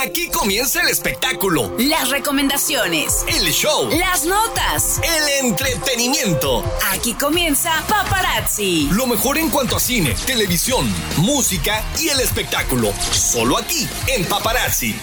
Aquí comienza el espectáculo, Las recomendaciones. el show, Las notas. el entretenimiento. Aquí comienza Paparazzi. Lo mejor en cuanto a cine, televisión, música y el espectáculo. Solo aquí, en Paparazzi.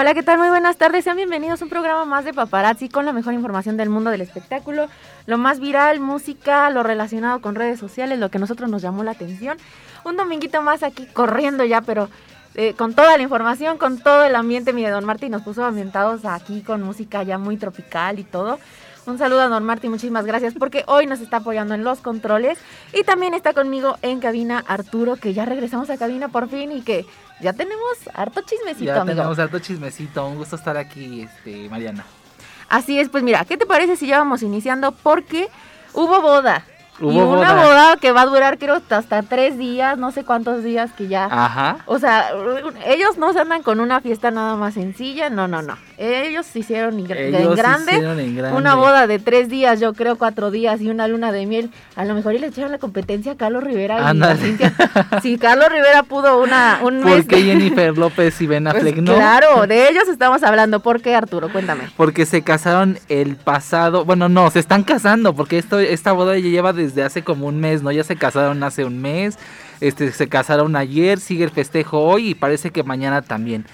Hola, ¿qué tal? Muy buenas tardes. Sean bienvenidos a un programa más de Paparazzi con la mejor información del mundo del espectáculo, lo más viral, música, lo relacionado con redes sociales, lo que a nosotros nos llamó la atención. Un dominguito más aquí corriendo ya, pero eh, con toda la información, con todo el ambiente. Mire, Don Martín nos puso ambientados aquí con música ya muy tropical y todo. Un saludo a Don Martín, muchísimas gracias porque hoy nos está apoyando en los controles y también está conmigo en cabina Arturo, que ya regresamos a cabina por fin y que ya tenemos harto chismecito, Ya amigo. tenemos harto chismecito, un gusto estar aquí, este, Mariana. Así es, pues mira, ¿qué te parece si ya vamos iniciando? Porque hubo boda. Hubo y una boda. boda que va a durar creo hasta tres días, no sé cuántos días que ya... Ajá. O sea, ellos no se andan con una fiesta nada más sencilla, no, no, no. Ellos hicieron en Ellos grande hicieron en grande. una boda de tres días, yo creo cuatro días y una luna de miel. A lo mejor y le echaron la competencia a Carlos Rivera y a. Cintia. Si Carlos Rivera pudo una, un mes... ¿Por qué de- Jennifer López y Ben Pues Affleck no? Claro, de ellos estamos hablando. ¿Por qué, Arturo? Cuéntame. Porque se casaron el pasado, bueno, no, se están casando, porque esto, esta boda ya lleva desde hace como un mes, ¿no? Ya se casaron hace un mes, este, se casaron ayer, sigue el festejo hoy y parece que mañana también.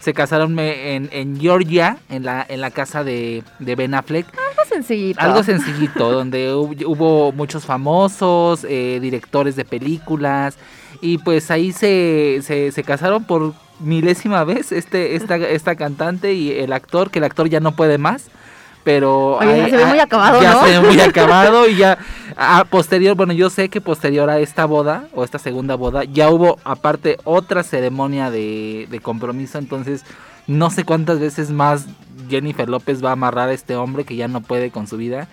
Se casaron en, en Georgia, en la, en la casa de, de Ben Affleck. Algo sencillito. Algo sencillito, donde hub- hubo muchos famosos, eh, directores de películas, y pues ahí se, se, se casaron por milésima vez este, esta, esta cantante y el actor, que el actor ya no puede más. Pero Oye, ya se ve muy acabado, ya ¿no? se ve muy acabado y ya a posterior, bueno, yo sé que posterior a esta boda o esta segunda boda ya hubo aparte otra ceremonia de, de compromiso, entonces no sé cuántas veces más Jennifer López va a amarrar a este hombre que ya no puede con su vida,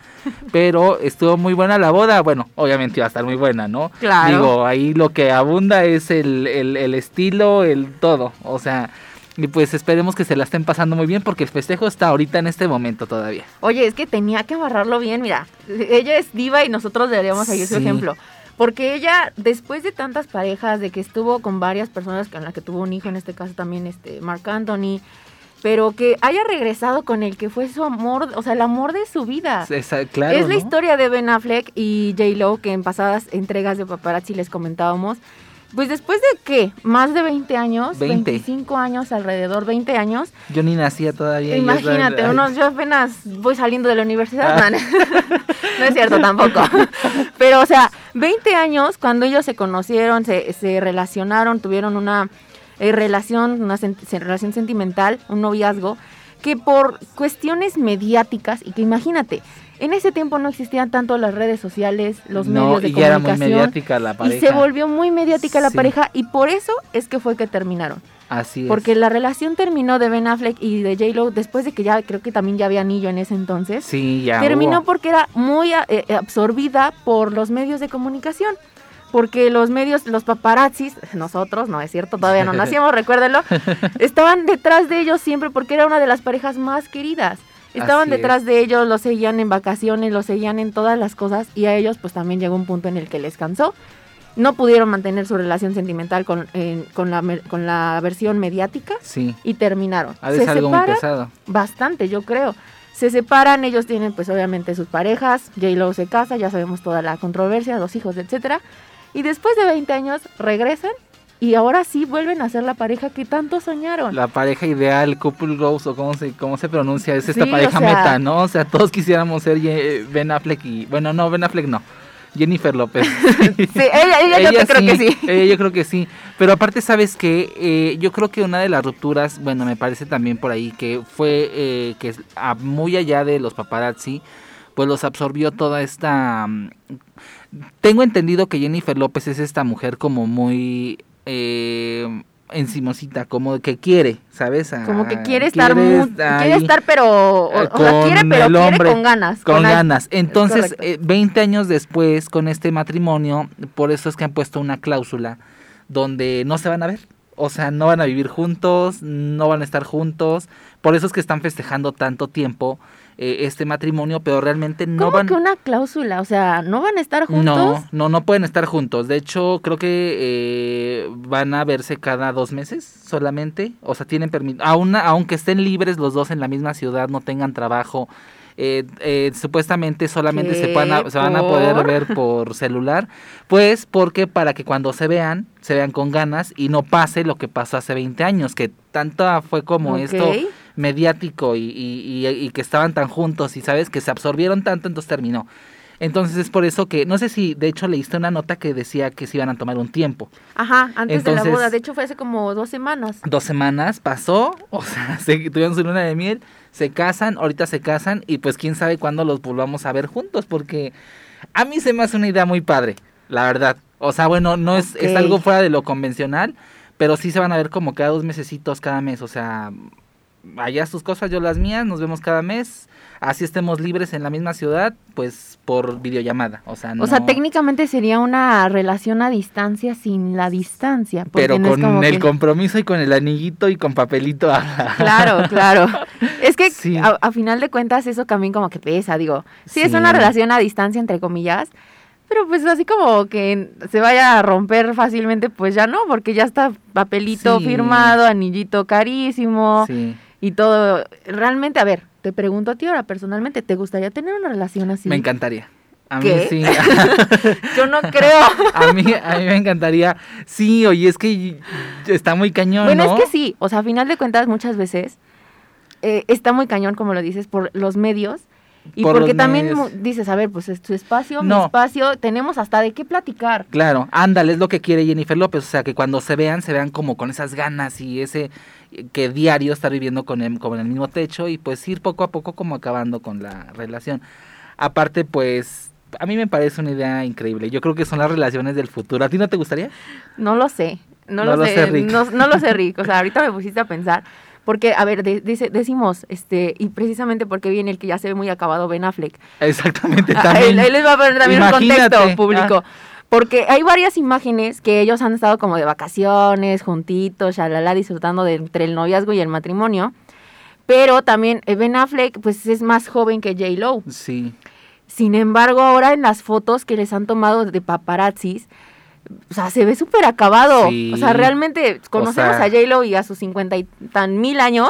pero estuvo muy buena la boda, bueno, obviamente iba a estar muy buena, ¿no? Claro. Digo, ahí lo que abunda es el, el, el estilo, el todo, o sea, y pues esperemos que se la estén pasando muy bien porque el festejo está ahorita en este momento todavía. Oye, es que tenía que amarrarlo bien, mira. Ella es diva y nosotros deberíamos seguir su Sí. ejemplo. Porque ella, después de tantas parejas, de que estuvo con varias personas con las que tuvo un hijo, en este caso también este Mark Anthony, pero que haya regresado con el que fue su amor, o sea, el amor de su vida. Esa- claro, es la ¿no? historia de Ben Affleck y J. Lo que en pasadas entregas de paparazzi les comentábamos. Pues después de qué? Más de 20 años, 20. 25 años alrededor, 20 años. Yo ni nacía todavía. yo Imagínate, estaba- unos, yo apenas voy saliendo de la universidad. Ah. No, es cierto tampoco. Pero, o sea, 20 años cuando ellos se conocieron, se, se relacionaron, tuvieron una eh, relación, una sen- relación sentimental, un noviazgo, que por cuestiones mediáticas, y que imagínate, en ese tiempo no existían tanto las redes sociales, los no, medios de y ya era muy comunicación. mediática la pareja. y se volvió muy mediática la Sí. pareja y por eso es que fue que terminaron. Así es. Porque la relación terminó de Ben Affleck y de J-Lo después de que ya creo que también ya había anillo en ese entonces. Sí, ya terminó hubo. porque era muy a- eh, absorbida por los medios de comunicación. Porque los medios, los paparazzis, nosotros, no es cierto, todavía no nacíamos, recuérdenlo, estaban detrás de ellos siempre porque era una de las parejas más queridas. Estaban Así detrás de ellos, los seguían en vacaciones, los seguían en todas las cosas y a ellos pues también llegó un punto en el que les cansó. No pudieron mantener su relación sentimental con, con, la, con la versión mediática Sí. y terminaron. Ser algo muy separan pesado. bastante, yo creo. Se separan, ellos tienen pues obviamente sus parejas, J-Lo se casa, ya sabemos toda la controversia, los hijos, etcétera. Y después de 20 años regresan y ahora sí vuelven a ser la pareja que tanto soñaron. La pareja ideal, couple goals o cómo se, cómo se pronuncia, es esta Sí, o pareja sea- meta, ¿no? O sea, todos quisiéramos ser Ben Affleck y... Bueno, no, Ben Affleck no. Jennifer López. Sí, ella, ella, yo te creo que sí. Ella yo creo que sí. Pero aparte, ¿sabes qué? yo creo que una de las rupturas, bueno, me parece también por ahí que fue eh, que a- muy allá de los paparazzi, pues los absorbió toda esta... mm, Tengo entendido que Jennifer López es esta mujer como muy... eh, encimosita, como que quiere, ¿sabes? Como que quiere estar, quiere estar, pero, o, o sea, quiere, con pero el quiere con ganas. Con ganas. Entonces, eh, 20 años después, con este matrimonio, por eso es que han puesto una cláusula donde no se van a ver. O sea, no van a vivir juntos, no van a estar juntos. Por eso es que están festejando tanto tiempo eh, este matrimonio, pero realmente no ¿Cómo van... que una cláusula? O sea, ¿no van a estar juntos? No, no, no pueden estar juntos. De hecho, creo que eh, van a verse cada dos meses solamente. O sea, tienen permiso. aunque estén libres los dos en la misma ciudad, no tengan trabajo. eh, eh, supuestamente solamente se, a, se van a poder ver por celular. Pues porque para que cuando se vean, se vean con ganas y no pase lo que pasó hace 20 años, que tanto fue como esto Ok. Mediático y, y- y- y que estaban tan juntos y sabes que se absorbieron tanto, entonces terminó. Entonces es por eso que, no sé si de hecho leíste una nota que decía que se iban a tomar un tiempo. Ajá, antes de la boda. De hecho, fue hace como dos semanas. Dos semanas pasó, o sea, se, tuvieron su luna de miel, se casan, ahorita se casan y pues quién sabe cuándo los volvamos a ver juntos, porque a mí se me hace una idea muy padre, la verdad. O sea, bueno, no es, es algo fuera de lo convencional, pero sí se van a ver como cada dos mesecitos, cada mes, o sea, allá sus cosas, yo las mías, nos vemos cada mes, así estemos libres en la misma ciudad, pues por videollamada, o sea, no... O sea, técnicamente sería una relación a distancia sin la distancia. pero no con el que- compromiso y con el anillito y con papelito. Claro, claro. Es que Sí. a, a final de cuentas eso también como que pesa, digo. Sí, es una relación a distancia, entre comillas, pero pues así como que se vaya a romper fácilmente, pues ya no, porque ya está papelito Sí. firmado, anillito carísimo Sí. Y todo. Realmente, a ver, te pregunto a ti ahora personalmente, ¿te gustaría tener una relación así? Me encantaría. A mí ¿Qué? sí. Yo no creo. a mí a mí me encantaría. Sí, oye, es que está muy cañón, Bueno, ¿no? es que sí, o sea, a final de cuentas muchas veces eh, está muy cañón, como lo dices, por los medios. Y Por porque también medios. dices, a ver, pues es tu espacio, mi espacio, tenemos hasta de qué platicar. Claro, ándale, es lo que quiere Jennifer López, o sea, que cuando se vean, se vean como con esas ganas y ese que diario estar viviendo con el, con el mismo techo y pues ir poco a poco como acabando con la relación. Aparte, pues, a mí me parece una idea increíble. Yo creo que son las relaciones del futuro. ¿A ti no te gustaría? No lo sé, no, No lo, sé, Rick. No, no lo sé, Rick. O sea, ahorita me pusiste a pensar. Porque, a ver, de- dice, decimos, este, y precisamente porque viene el que ya se ve muy acabado, Ben Affleck. Exactamente, también. Ahí les va a poner también un Imagínate, contexto público. ah. Porque hay varias imágenes que ellos han estado como de vacaciones, juntitos, shalala, disfrutando de entre el noviazgo y el matrimonio. Pero también eh, Ben Affleck, pues es más joven que J. Lo. Sí. Sin embargo, ahora en las fotos que les han tomado de paparazzis, o sea, se ve súper acabado. Sí. O sea, realmente conocemos sea- a J. Lo y a sus cincuenta y tan mil años,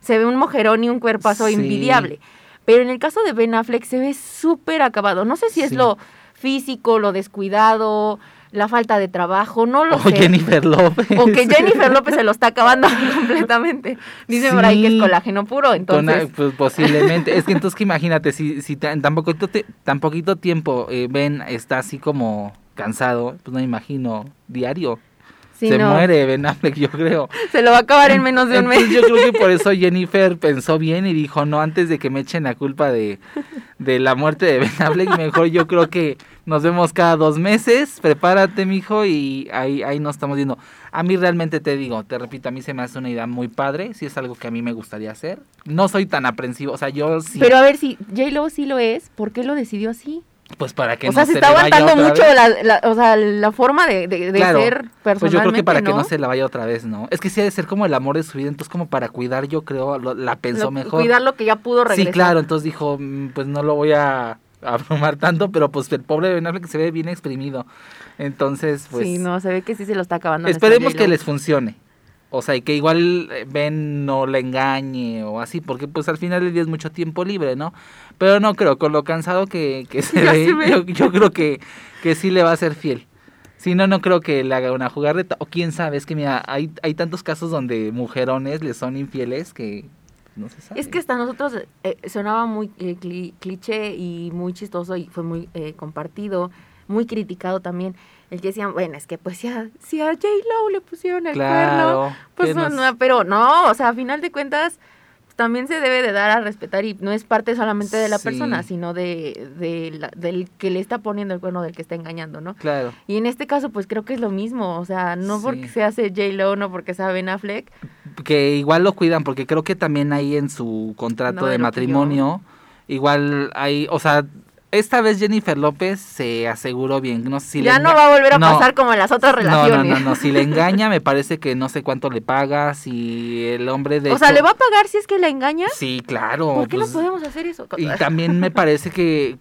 se ve un mojerón y un cuerpazo Sí. envidiable. Pero en el caso de Ben Affleck se ve súper acabado. No sé si es lo físico, lo descuidado, la falta de trabajo, no lo O sé. Jennifer López. O que Jennifer López se lo está acabando completamente. Dice por ahí que es Sí. colágeno puro, Con- entonces... pues posiblemente. es que entonces que imagínate, si, si ta- en tan poquito, te- tan poquito tiempo eh, Ben está así como cansado, pues no me imagino diario. Sí, se no, muere Ben Affleck, yo creo. Se lo va a acabar en menos de un mes. Entonces, yo creo que por eso Jennifer pensó bien y dijo, no, antes de que me echen la culpa de, de la muerte de Ben Affleck, mejor yo creo que nos vemos cada dos meses, prepárate, mijo, y ahí, ahí nos estamos viendo. A mí realmente te digo, te repito, a mí se me hace una idea muy padre, si es algo que a mí me gustaría hacer. No soy tan aprensivo, o sea, yo sí, Pero a ver, si J-Lo sí lo es, ¿por qué lo decidió así? Pues para que o no sea, se se está le vaya aguantando mucho la, la- o sea, la forma de, de- de Claro, ser personalmente, Pues yo creo que para que ¿no? se la vaya otra vez, ¿no? Es que sí ha de ser como el amor de su vida, entonces como para cuidar, yo creo, lo- la pensó Lo- mejor. Cuidar lo que ya pudo regresar. Sí, claro, entonces dijo, "Mm, pues no lo voy a abrumar tanto, pero pues el pobre Ben Affleck se ve bien exprimido. Entonces, pues sí, no, se ve que sí se lo está acabando. esperemos que les funcione. O sea, y que igual eh, Ben no le engañe o así, porque pues al final del día es mucho tiempo libre, ¿no? Pero no creo, con lo cansado que, que se, ve, se ve. Yo, yo creo que, que sí le va a ser fiel. Si no, no creo que le haga una jugarreta. O quién sabe, es que mira, hay, hay tantos casos donde mujerones le son infieles que no se sabe. Es que hasta nosotros eh, sonaba muy eh, cli- cliché y muy chistoso y fue muy eh, compartido, muy criticado también. El que decían, bueno, es que pues si a, si a J-Lo le pusieron el cuerno, Claro. pues que no, pero no, o sea, a final de cuentas, también se debe de dar a respetar y no es parte solamente de la Sí. persona, sino de, de la- del que le está poniendo el cuerno, del que está engañando, ¿no? Claro. Y en este caso, pues creo que es lo mismo, o sea, no Sí. porque se hace J-Lo, no porque sea Ben Affleck, que igual lo cuidan porque creo que también ahí en su contrato No, de matrimonio igual hay o sea esta vez Jennifer López se aseguró bien no si le ya no enga- va a volver a No. pasar como en las otras no, relaciones. no, no, no, si le engaña me parece que no sé cuánto le paga, si el hombre de o sea, hecho- ¿le va a pagar si es que la engaña? Sí, claro. ¿Por qué pues, no podemos hacer eso? Y también me parece que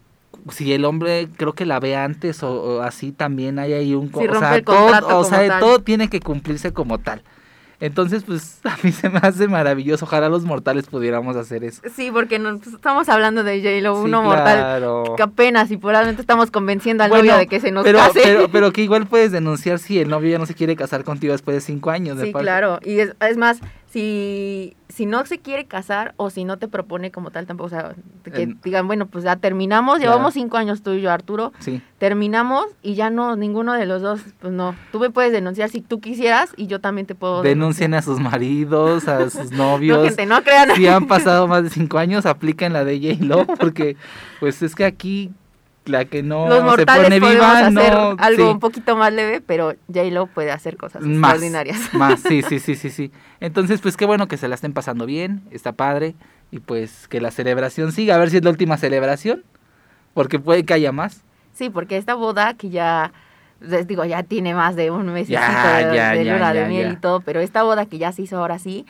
si el hombre creo que la ve antes o, o así también hay ahí un Sí, o sea, todo, o sea, todo tiene que cumplirse como tal. Entonces, pues a mí se me hace maravilloso. Ojalá los mortales pudiéramos hacer eso. Sí, porque no, pues, estamos hablando de J-Lo, Sí, uno mortal claro. que apenas y probablemente estamos convenciendo al Bueno, novio de que se nos pero, case. Pero, pero que igual puedes denunciar si el novio ya no se quiere casar contigo después de cinco años. Sí, claro. Y es, es más, si, si no se quiere casar o si no te propone como tal tampoco, o sea, que digan, bueno, pues ya terminamos, Claro. llevamos cinco años tú y yo, Arturo, Sí. terminamos y ya no, ninguno de los dos, pues no, tú me puedes denunciar si tú quisieras y yo también te puedo Denuncien a sus maridos, a sus denunciar. No, novios. gente, no crean. si han pasado más de cinco años, apliquen la de J-Lo, porque pues es que aquí la que no Los se pone viva, hacer no, algo sí, un poquito más leve, pero J-Lo puede hacer cosas más, extraordinarias. más, sí, sí, sí, sí, sí. Entonces, pues qué bueno que se la estén pasando bien, está padre, y pues que la celebración siga, a ver si es la última celebración, porque puede que haya más. Sí, porque esta boda que ya, les digo, ya tiene más de un Ya, de, ya, de ya, luna de miel ya. y todo, pero esta boda que ya se hizo ahora sí,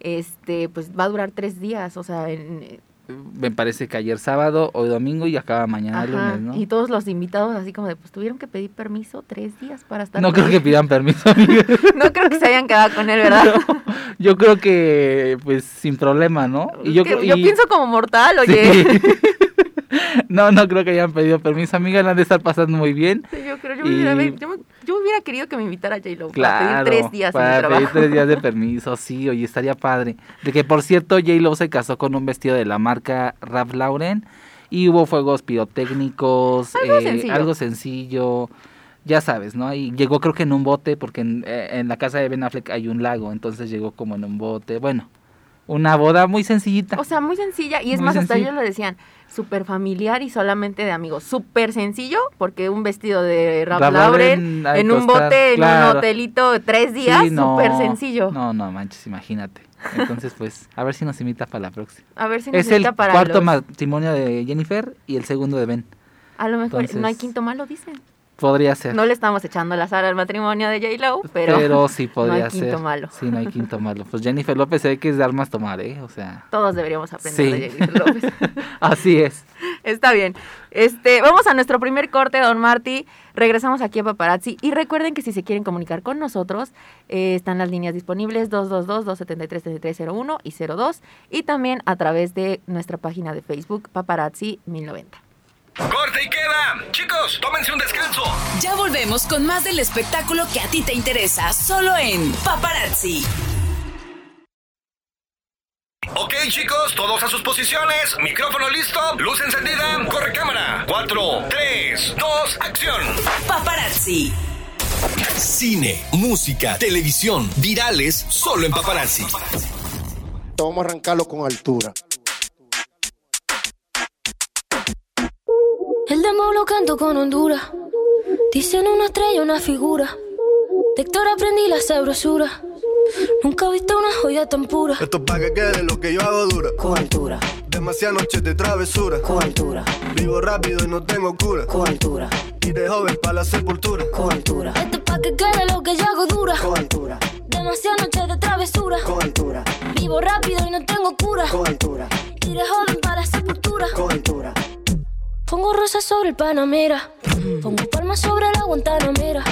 este, pues va a durar tres días, o sea, en, Me parece que ayer sábado, hoy domingo y acaba mañana ajá, lunes, ¿no? y todos los invitados así como de, pues tuvieron que pedir permiso tres días para estar No creo que pidan permiso, amiga. no creo que se hayan quedado con él, ¿verdad? Yo creo que, pues, sin problema, ¿no? Es yo, y- pienso como mortal, oye. Sí. no, no creo que hayan pedido permiso, amiga, la han de estar pasando muy bien. Sí, yo creo, yo, me Y- yo, me- yo hubiera querido que me invitara a J-Lo para Claro, pedir tres días en mi para trabajo. pedir tres días de permiso, sí, oye, estaría padre. De que, por cierto, J-Lo se casó con un vestido de la marca Ralph Lauren y hubo fuegos pirotécnicos, Algo eh, sencillo. algo sencillo, ya sabes, ¿no? Y llegó creo que en un bote, porque en, eh, en la casa de Ben Affleck hay un lago, entonces llegó como en un bote, bueno, una boda muy sencillita. O sea, muy sencilla. Y es Muy más, hasta ellos lo decían, súper familiar y solamente de amigos. Súper sencillo, porque un vestido de Ralph Lauren en un costar, bote, en un hotelito, tres días, Sí, no, sencillo. No, no manches, imagínate. Entonces, pues, a ver si nos invita para la próxima. A ver si nos Es el invita para cuarto los- matrimonio de Jennifer y el segundo de Ben. A lo mejor entonces- no hay quinto malo, dicen. Podría ser. No le estamos echando la sal al matrimonio de J-Lo, pero, pero, sí no podría hay quinto ser. malo. Sí, no hay quinto malo. Pues Jennifer López se ve que es de armas tomar, ¿eh? O sea, todos deberíamos aprender Sí. de Jennifer López. así es. Está bien. Este, vamos a nuestro primer corte, don Marty. Regresamos aquí a Paparazzi. Y recuerden que si se quieren comunicar con nosotros, eh, están las líneas disponibles 222-273-3301 y 02. Y también a través de nuestra página de Facebook, Paparazzi 1090. Corte y queda. Chicos, tómense un descanso. Ya volvemos con más del espectáculo que a ti te interesa, solo en Paparazzi. Ok, chicos, todos a sus posiciones. Micrófono listo, luz encendida, corre cámara. 4, 3, 2, acción. Paparazzi. Cine, música, televisión, virales, solo en paparazzi. Vamos a arrancarlo con altura. El demo lo canto con Honduras. Dicen una estrella, una figura. De Héctor aprendí la sabrosura. Nunca he visto una joya tan pura. Esto es pa' que quede lo que yo hago dura. Con altura, Demasiadas noches de travesura. con altura, Vivo rápido y no tengo cura. con altura, Y de joven pa' la sepultura. con altura, Esto es pa' que quede lo que yo hago dura. con altura, Demasiadas noches de travesura. con altura, Vivo rápido y no tengo cura. con altura, Y de joven para la sepultura. con altura. Pongo rosas sobre el Panamera. Pongo palmas sobre la Guantanamera.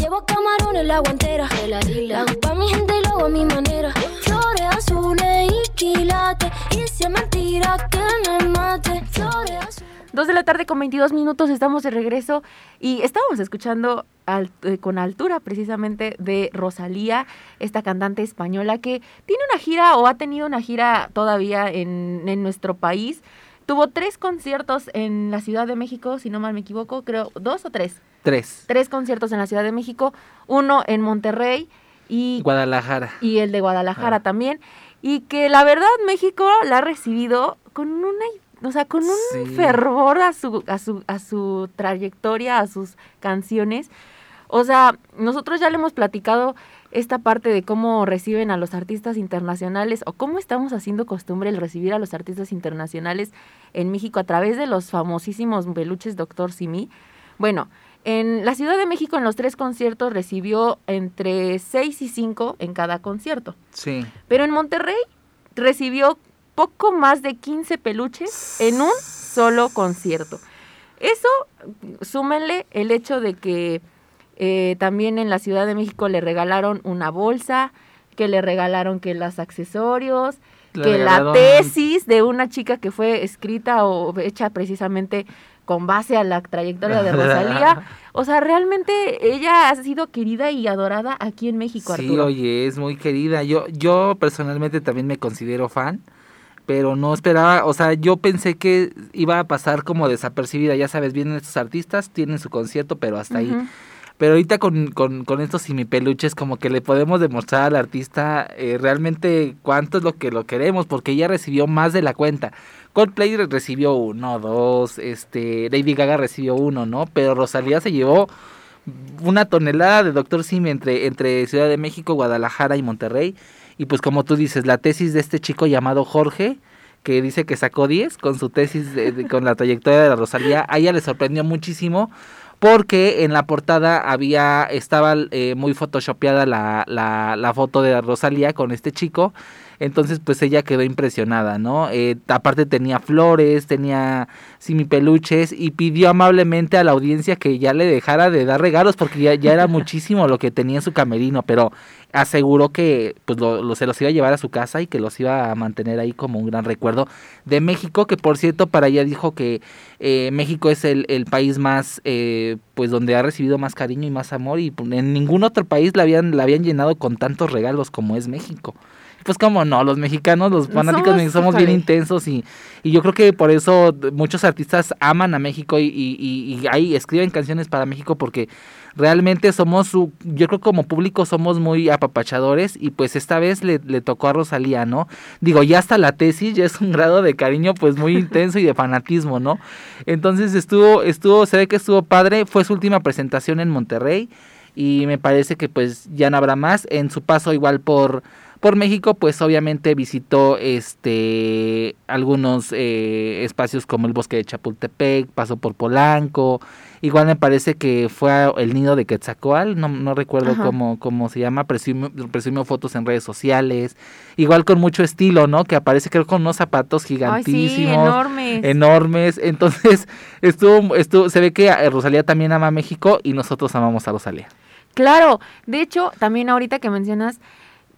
Llevo camarones en la guantera. La hago pa' mi gente y lo hago a mi manera. Flores azules y quilates. Y si es mentira que me mate. Flores azules. Dos de la tarde con 22 minutos, estamos de regreso y estábamos escuchando al- eh, con altura precisamente de Rosalía, esta cantante española que tiene una gira o ha tenido una gira todavía en, en nuestro país. Tuvo tres conciertos en la Ciudad de México, si no mal me equivoco, creo, dos o tres. Tres. Tres conciertos en la Ciudad de México, uno en Monterrey y Guadalajara. y el de Guadalajara Ah. también. y que la verdad México la ha recibido con una o sea, con un Sí. fervor a su, a su, a su trayectoria, a sus canciones. O sea, nosotros ya le hemos platicado esta parte de cómo reciben a los artistas internacionales o cómo estamos haciendo costumbre el recibir a los artistas internacionales en México a través de los famosísimos peluches Doctor Simi. Bueno, en la Ciudad de México en los tres conciertos recibió entre 6 y 5 en cada concierto. Sí. Pero en Monterrey recibió poco más de 15 peluches en un solo concierto. Eso, súmenle el hecho de que eh, también en la Ciudad de México le regalaron una bolsa, que le regalaron que los accesorios, Le que la tesis de una chica que fue escrita o hecha precisamente con base a la trayectoria de Rosalía. O sea, realmente ella ha sido querida y adorada aquí en México, Sí, Arturo. oye, es muy querida. Yo, yo personalmente también me considero fan, pero no esperaba, o sea, yo pensé que iba a pasar como desapercibida. Ya sabes, vienen estos artistas, tienen su concierto, pero hasta ahí. Pero ahorita con, con, con estos simipeluches como que le podemos demostrar al artista eh, realmente cuánto es lo que lo queremos, porque ella recibió más de la cuenta. Coldplay re- recibió uno, dos, este, Lady Gaga recibió uno, ¿no? Pero Rosalía se llevó una tonelada de Doctor Simi entre, entre Ciudad de México, Guadalajara y Monterrey. Y pues como tú dices, la tesis de este chico llamado Jorge, que dice que sacó 10 con su tesis de- de- con la trayectoria de la Rosalía, a ella le sorprendió muchísimo porque en la portada había estaba eh, muy photoshopeada la, la, la foto de Rosalía con este chico entonces pues ella quedó impresionada no Eh, aparte tenía flores tenía simipeluches y pidió amablemente a la audiencia que ya le dejara de dar regalos porque ya, ya era muchísimo lo que tenía en su camerino pero aseguró que pues lo, lo- se los iba a llevar a su casa y que los iba a mantener ahí como un gran recuerdo de México que por cierto para ella dijo que eh, México es el, el país más eh, pues donde ha recibido más cariño y más amor y pues, en ningún otro país la habían la habían llenado con tantos regalos como es México pues como no, los mexicanos, los fanáticos Somos, mexicanos somos bien intensos y, y yo creo que por eso muchos artistas aman a México y, y, y- y ahí escriben canciones para México porque realmente somos, su, yo creo que como público somos muy apapachadores y pues esta vez le, le tocó a Rosalía, ¿no? Digo, ya hasta la tesis ya es un grado de cariño pues muy intenso y de fanatismo, ¿no? Entonces estuvo, estuvo, se ve que estuvo padre, fue su última presentación en Monterrey y me parece que pues ya no habrá más. En su paso igual por, por México, pues obviamente visitó este algunos eh, espacios como el bosque de Chapultepec, pasó por Polanco, igual me parece que fue el nido de Quetzalcoatl, no, no recuerdo Ajá. cómo, cómo se llama, presumió, presumió fotos en redes sociales, igual con mucho estilo, ¿no? Que aparece creo con unos zapatos Ay, sí, gigantísimos enormes. enormes. Entonces, estuvo, estuvo, se ve que Rosalía también ama a México y nosotros amamos a Rosalía. Claro, de hecho, también ahorita que mencionas,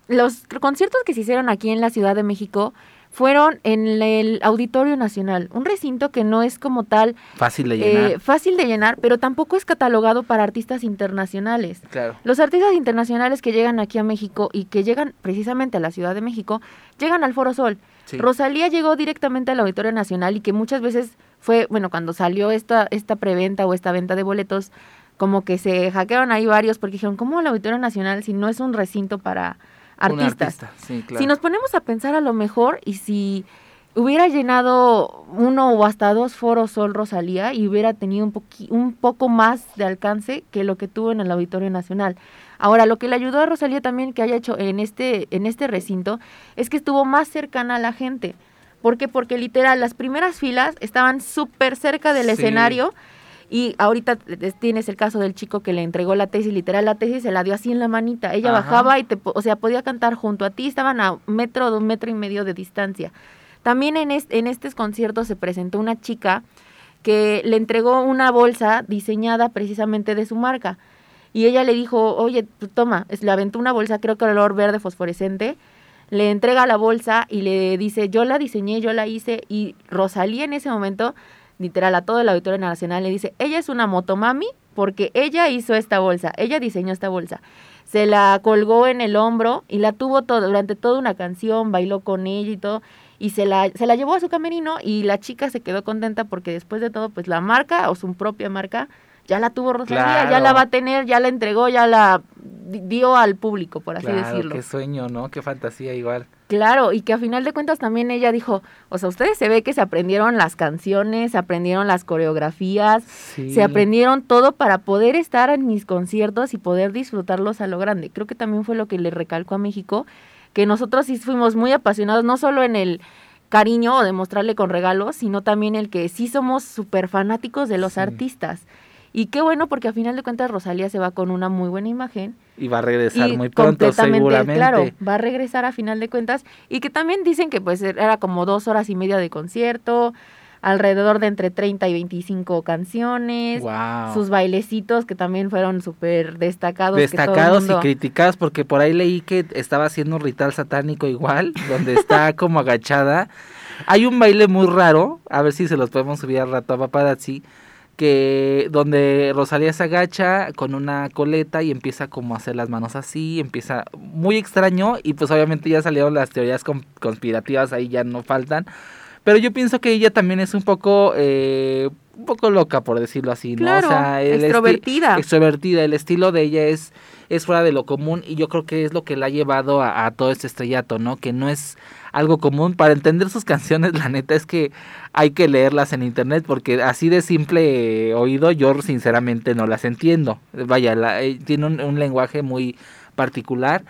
los conciertos que se hicieron aquí en la Ciudad de México fueron en el Auditorio Nacional, un recinto que no es como tal Fácil de llenar. eh, fácil de llenar, pero tampoco es catalogado para artistas internacionales. claro. Los artistas internacionales que llegan aquí a México y que llegan precisamente a la Ciudad de México, llegan al Foro Sol. Sí. Rosalía llegó directamente al Auditorio Nacional y que muchas veces fue, bueno, cuando salió esta, esta preventa o esta venta de boletos, como que se hackearon ahí varios porque dijeron, ¿cómo el Auditorio Nacional si no es un recinto para artistas? artista, Sí, claro. Si nos ponemos a pensar a lo mejor y si hubiera llenado uno o hasta dos foros Sol Rosalía y hubiera tenido un, poqui- un poco más de alcance que lo que tuvo en el Auditorio Nacional. Ahora, lo que le ayudó a Rosalía también que haya hecho en este, en este recinto es que estuvo más cercana a la gente. ¿Por qué? Porque literal, las primeras filas estaban súper cerca del Sí. escenario y ahorita tienes el caso del chico que le entregó la tesis, literal la tesis se la dio así en la manita. Ella Ajá. bajaba y te, o sea, podía cantar junto a ti, estaban a metro, un metro y medio de distancia. También en, est- en estos conciertos se presentó una chica que le entregó una bolsa diseñada precisamente de su marca. Y ella le dijo, oye, pues, toma, es- le aventó una bolsa, creo que color verde fosforescente, le entrega la bolsa y le dice, yo la diseñé, yo la hice, y Rosalía en ese momento, literal, a todo el Auditorio Nacional le dice, ella es una motomami porque ella hizo esta bolsa, ella diseñó esta bolsa. Se la colgó en el hombro y la tuvo todo, durante toda una canción, bailó con ella y todo, y se la, se la llevó a su camerino y la chica se quedó contenta porque después de todo, pues la marca o su propia marca ya la tuvo Rosalía, ya la va a tener, ya la entregó, ya la di- dio al público, por así Claro, decirlo. qué sueño, ¿no? Qué fantasía igual. Claro, y que a final de cuentas también ella dijo, o sea, ustedes se ve que se aprendieron las canciones, se aprendieron las coreografías, Sí. se aprendieron todo para poder estar en mis conciertos y poder disfrutarlos a lo grande. Creo que también fue lo que le recalcó a México, que nosotros sí fuimos muy apasionados, no solo en el cariño o demostrarle con regalos, sino también el que sí somos súper fanáticos de los Sí. artistas. Y qué bueno porque a final de cuentas Rosalía se va con una muy buena imagen Y va a regresar y muy pronto, seguramente. claro, va a regresar a final de cuentas y que también dicen que pues era como dos horas y media de concierto, alrededor de entre 30 y 25 canciones, Wow. sus bailecitos que también fueron súper destacados. que todo el Destacados y criticados porque por ahí leí que estaba haciendo un ritual satánico igual, donde está como agachada. Hay un baile muy raro, a ver si se los podemos subir al rato a paparazzi, que donde Rosalía se agacha con una coleta y empieza como a hacer las manos así, empieza muy extraño y pues obviamente ya salieron las teorías con- conspirativas, ahí ya no faltan. Pero yo pienso que ella también es un poco, eh, un poco loca, por decirlo así, ¿no? Claro, el esti- extrovertida. extrovertida. El estilo de ella es, es fuera de lo común y yo creo que es lo que la ha llevado a, a todo este estrellato, ¿no? Que no es algo común. Para entender sus canciones, la neta es que hay que leerlas en internet porque así de simple eh, oído yo sinceramente no las entiendo. Vaya, la- eh, tiene un, lenguaje muy particular.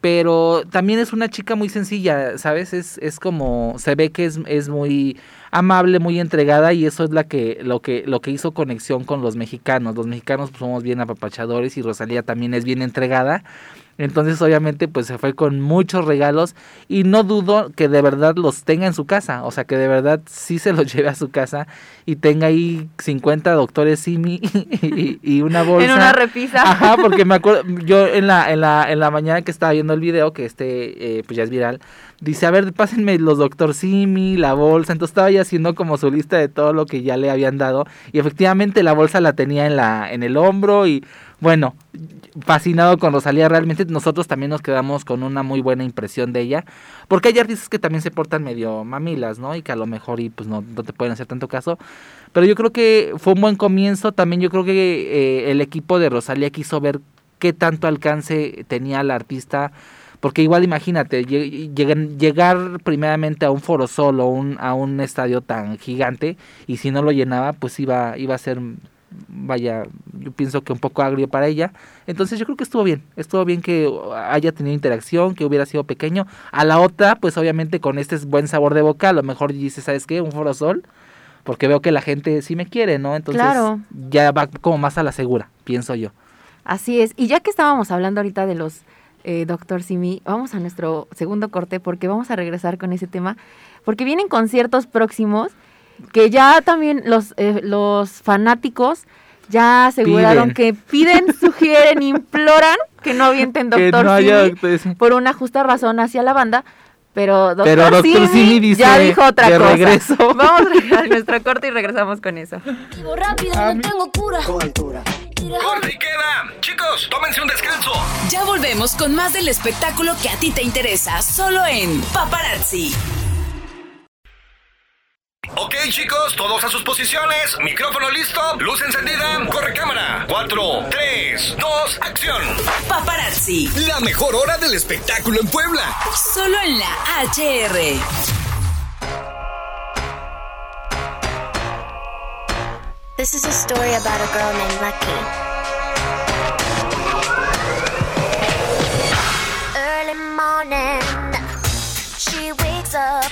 Pero también es una chica muy sencilla, ¿sabes? Es, es como, se ve que es, es muy amable, muy entregada y eso es la que, lo que, lo que hizo conexión con los mexicanos. Los mexicanos somos bien apapachadores y Rosalía también es bien entregada. Entonces obviamente pues se fue con muchos regalos y no dudo que de verdad los tenga en su casa, o sea que de verdad sí se los lleve a su casa y tenga ahí 50 doctores Simi y, y una bolsa. En una repisa. Ajá, porque me acuerdo, yo en la, en la, en la mañana que estaba viendo el video, que este eh, pues ya es viral, dice, a ver, pásenme los doctor Simi, la bolsa, entonces estaba ya haciendo como su lista de todo lo que ya le habían dado, y efectivamente la bolsa la tenía en la, en el hombro, y bueno, fascinado con Rosalía, realmente nosotros también nos quedamos con una muy buena impresión de ella, porque hay artistas que también se portan medio mamilas, ¿no? Y que a lo mejor y pues no, no te pueden hacer tanto caso, pero yo creo que fue un buen comienzo. También yo creo que eh, el equipo de Rosalía quiso ver qué tanto alcance tenía la artista. Porque igual imagínate, lle- llegan- llegar primeramente a un foro solo, un, a un estadio tan gigante, y si no lo llenaba, pues iba, iba a ser, vaya, yo pienso que un poco agrio para ella. Entonces yo creo que estuvo bien, estuvo bien que haya tenido interacción, que hubiera sido pequeño. A la otra, pues obviamente con este buen sabor de boca, a lo mejor dice, ¿sabes qué? Un foro sol, porque veo que la gente sí me quiere, ¿no? Entonces Claro. ya va como más a la segura, pienso yo. Así es. Y ya que estábamos hablando ahorita de los eh, Doctor Simi, vamos a nuestro segundo corte porque vamos a regresar con ese tema. Porque vienen conciertos próximos que ya también los, eh, los fanáticos ya aseguraron Piden. que piden, sugieren, imploran que no avienten Doctor no haya Simi por una justa razón hacia la banda. Pero Doctor, Pero. Simi, Simi dice, ya dijo otra "De cosa. regreso". Vamos a nuestro corte y regresamos con eso. Vivo rápido, no tengo cura. Con altura. ¡Corte y queda! Chicos, tómense un descanso. Ya volvemos con más del espectáculo que a ti te interesa, solo en Paparazzi. Ok, chicos, todos a sus posiciones. Micrófono listo, luz encendida, corre cámara. 4, 3, 2, acción. Paparazzi, La mejor hora del espectáculo en Puebla. solo en la HR. This is a story about a girl named Lucky. Early morning, she wakes up,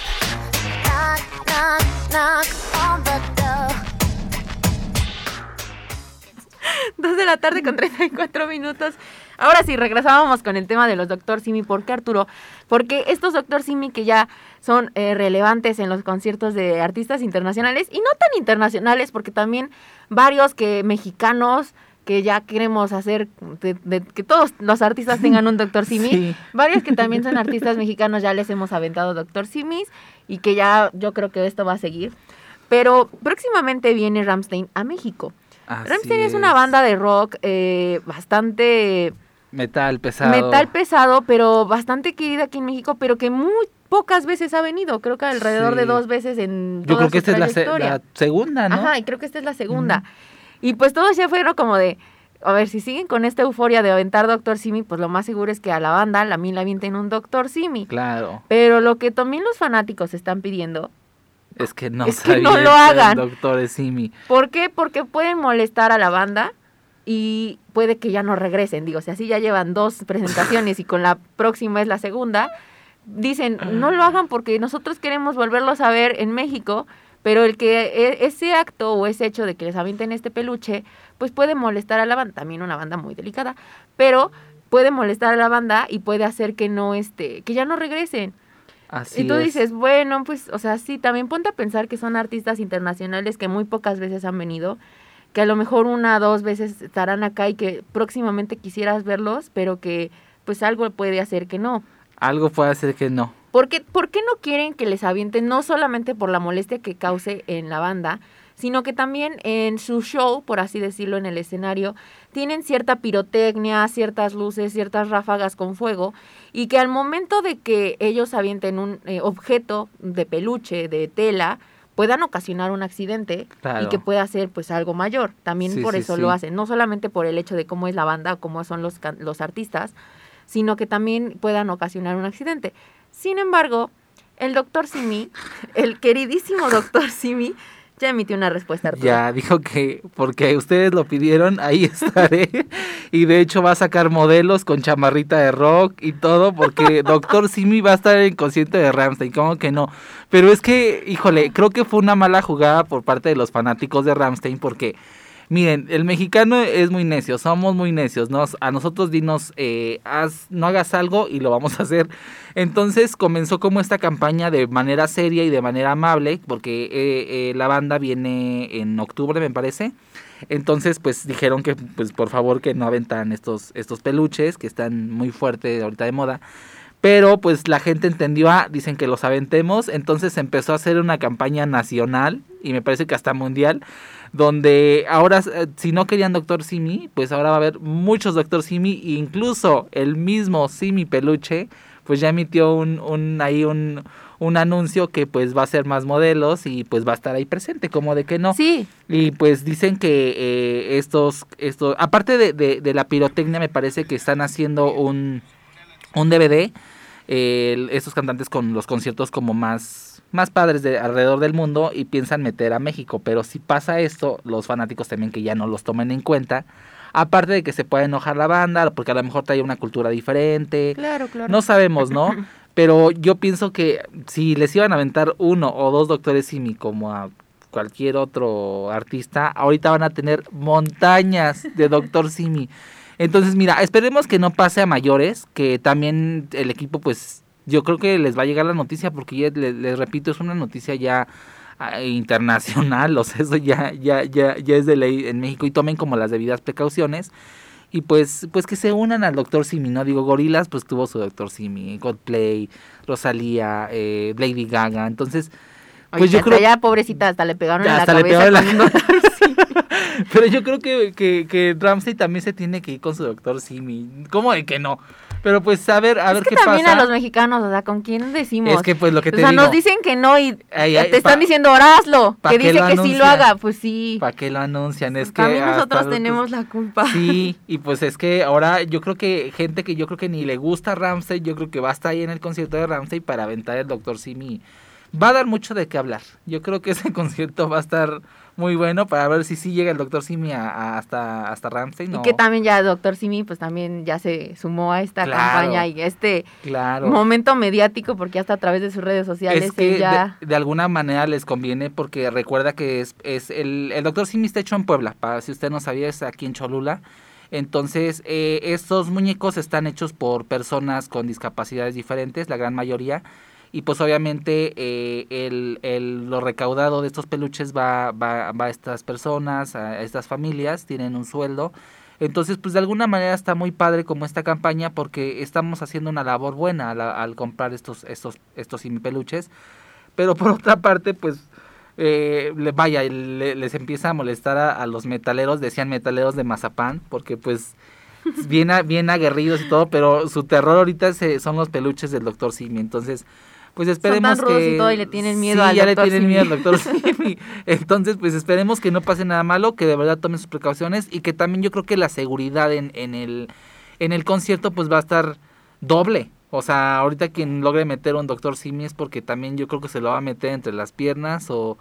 knock, knock, knock on the door. Dos de la tarde con 34 minutos. Ahora sí, regresábamos con el tema de los Doctor Simi. ¿Por qué, Arturo? Porque estos Doctor Simi que ya son eh, relevantes en los conciertos de artistas internacionales y no tan internacionales, porque también varios que mexicanos que ya queremos hacer de- de- que todos los artistas tengan un Doctor Simi. Sí. Varios que también son artistas mexicanos ya les hemos aventado Doctor Simis y que ya yo creo que esto va a seguir. Pero próximamente viene Ramstein a México. Así Rammstein es una banda de rock eh, bastante Metal pesado. metal pesado, pero bastante querida aquí en México, pero que muy pocas veces ha venido. Creo que alrededor de dos veces en Yo toda creo que esta es la, la segunda, ¿no? Ajá, y creo que esta es la segunda. Y pues todos ya fueron como de, a ver, si siguen con esta euforia de aventar Doctor Simi, pues lo más seguro es que a la banda la la avienten un Doctor Simi. Claro. Pero lo que también los fanáticos están pidiendo, Es que no Es que no lo hagan. Doctor Simi. ¿por qué? Porque pueden molestar a la banda y puede que ya no regresen. Digo, si así ya llevan dos presentaciones y con la próxima es la segunda, dicen, no lo hagan porque nosotros queremos volverlos a ver en México, pero el que e- ese acto o ese hecho de que les avienten este peluche, pues puede molestar a la banda, también una banda muy delicada, pero puede molestar a la banda y puede hacer que no este, que ya no regresen. Así Y tú es. dices, bueno, pues, o sea, sí, también ponte a pensar que son artistas internacionales que muy pocas veces han venido, que a lo mejor una o dos veces estarán acá y que próximamente quisieras verlos, pero que pues algo puede hacer que no. Algo puede hacer que no. ¿Por qué, ¿Por qué no quieren que les avienten no solamente por la molestia que cause en la banda, sino que también en su show, por así decirlo, en el escenario, tienen cierta pirotecnia, ciertas luces, ciertas ráfagas con fuego, y que al momento de que ellos avienten un eh, objeto de peluche, de tela, puedan ocasionar un accidente y que pueda ser pues algo mayor. También Sí, por eso sí. lo hacen, no solamente por el hecho de cómo es la banda o cómo son los, los artistas, sino que también puedan ocasionar un accidente. Sin embargo, el doctor Simi, el queridísimo doctor Simi, ya emitió una respuesta. Arturo. Ya dijo que porque ustedes lo pidieron, ahí estaré. y de hecho va a sacar modelos con chamarrita de rock y todo, porque Doctor Simi va a estar en el concierto de Ramstein, como que no. Pero es que, híjole, creo que fue una mala jugada por parte de los fanáticos de Ramstein, porque miren, el mexicano es muy necio, somos muy necios, ¿no? A nosotros dinos, eh, no hagas algo y lo vamos a hacer. Entonces comenzó como esta campaña de manera seria y de manera amable, porque eh, eh, la banda viene en octubre, me parece. Entonces, pues dijeron que, pues por favor, que no aventan estos, estos peluches, que están muy fuertes ahorita de moda. Pero pues la gente entendió, ah, dicen que los aventemos, entonces empezó a hacer una campaña nacional y me parece que hasta mundial, donde ahora eh, si no querían Doctor Simi, pues ahora va a haber muchos Doctor Simi, e incluso el mismo Simi Peluche, pues ya emitió un, un ahí un, un anuncio que pues va a ser más modelos y pues va a estar ahí presente, como de que no. Sí, Y pues dicen que eh, estos, estos, aparte de, de- de la pirotecnia, me parece que están haciendo un, un DVD, eh, estos cantantes con los conciertos como más, más padres de alrededor del mundo y piensan meter a México. Pero si pasa esto, los fanáticos también que ya no los tomen en cuenta. Aparte de que se puede enojar la banda, porque a lo mejor trae una cultura diferente. claro, claro. No sabemos, ¿no? Pero yo pienso que si les iban a aventar uno o dos doctores Simi como a cualquier otro artista, ahorita van a tener montañas de doctor Simi. Entonces, mira, esperemos que no pase a mayores, que también el equipo, pues, yo creo que les va a llegar la noticia, porque ya le- les, repito, es una noticia ya ah, internacional, o sea, eso ya, ya, ya, ya es de ley en México y tomen como las debidas precauciones. Y pues, pues que se unan al Doctor Simi, ¿no? Digo, Gorilas, pues tuvo su Doctor Simi, Godplay, Rosalía, eh, Lady Gaga. Entonces, pues Oye, yo hasta creo ya, pobrecita, hasta le pegaron Ya, en la hasta le pegaron la-. Pero yo creo que, que, que Ramsey también se tiene que ir con su Doctor Simi. ¿Cómo de que no? Pero pues a ver, a es ver que qué también pasa. a los mexicanos, o sea, ¿con quién decimos? Es que pues lo que o te sea, digo. nos dicen que no y Ay, te están pa- diciendo, ahora hazlo. ¿pa Que dice que sí lo anuncian? haga, pues sí. ¿Para qué lo anuncian? Es que También nosotros hasta- tenemos la culpa. Sí, y pues es que ahora yo creo que gente que yo creo que ni le gusta Ramsey, yo creo que va a estar ahí en el concierto de Ramsey para aventar el Doctor Simi. Va a dar mucho de qué hablar. Yo creo que ese concierto va a estar muy bueno para ver si sí llega el Doctor Simi a- a- hasta, hasta Ramsey. Y que también ya Doctor Simi, pues también ya se sumó a esta Claro. campaña y a este claro. momento mediático, porque hasta a través de sus redes sociales Es que ya... de, de alguna manera les conviene porque recuerda que es, es el, el Doctor Simi está hecho en Puebla, para si usted no sabía, es aquí en Cholula. Entonces, eh, estos muñecos están hechos por personas con discapacidades diferentes, la gran mayoría. Y pues obviamente eh, el, el- lo recaudado de estos peluches va, va, va a estas personas, a estas familias, tienen un sueldo. Entonces, pues de alguna manera está muy padre como esta campaña porque estamos haciendo una labor buena al, comprar estos, estos, estos peluches. Pero por otra parte, pues, eh, vaya, le- les empieza a molestar a, los metaleros, decían metaleros de Mazapán, porque pues bien, bien aguerridos y todo, pero su terror ahorita se- son los peluches del Doctor Simi. Entonces, pues esperemos tan rudos que y todo y le tienen miedo sí, al ya doctor le tienen Simi. miedo al doctor Simi. Entonces, pues esperemos que no pase nada malo, que de verdad tomen sus precauciones y que también yo creo que la seguridad en, en el en el concierto pues va a estar doble. O sea, ahorita quien logre meter un doctor Simi es porque también yo creo que se lo va a meter entre las piernas o,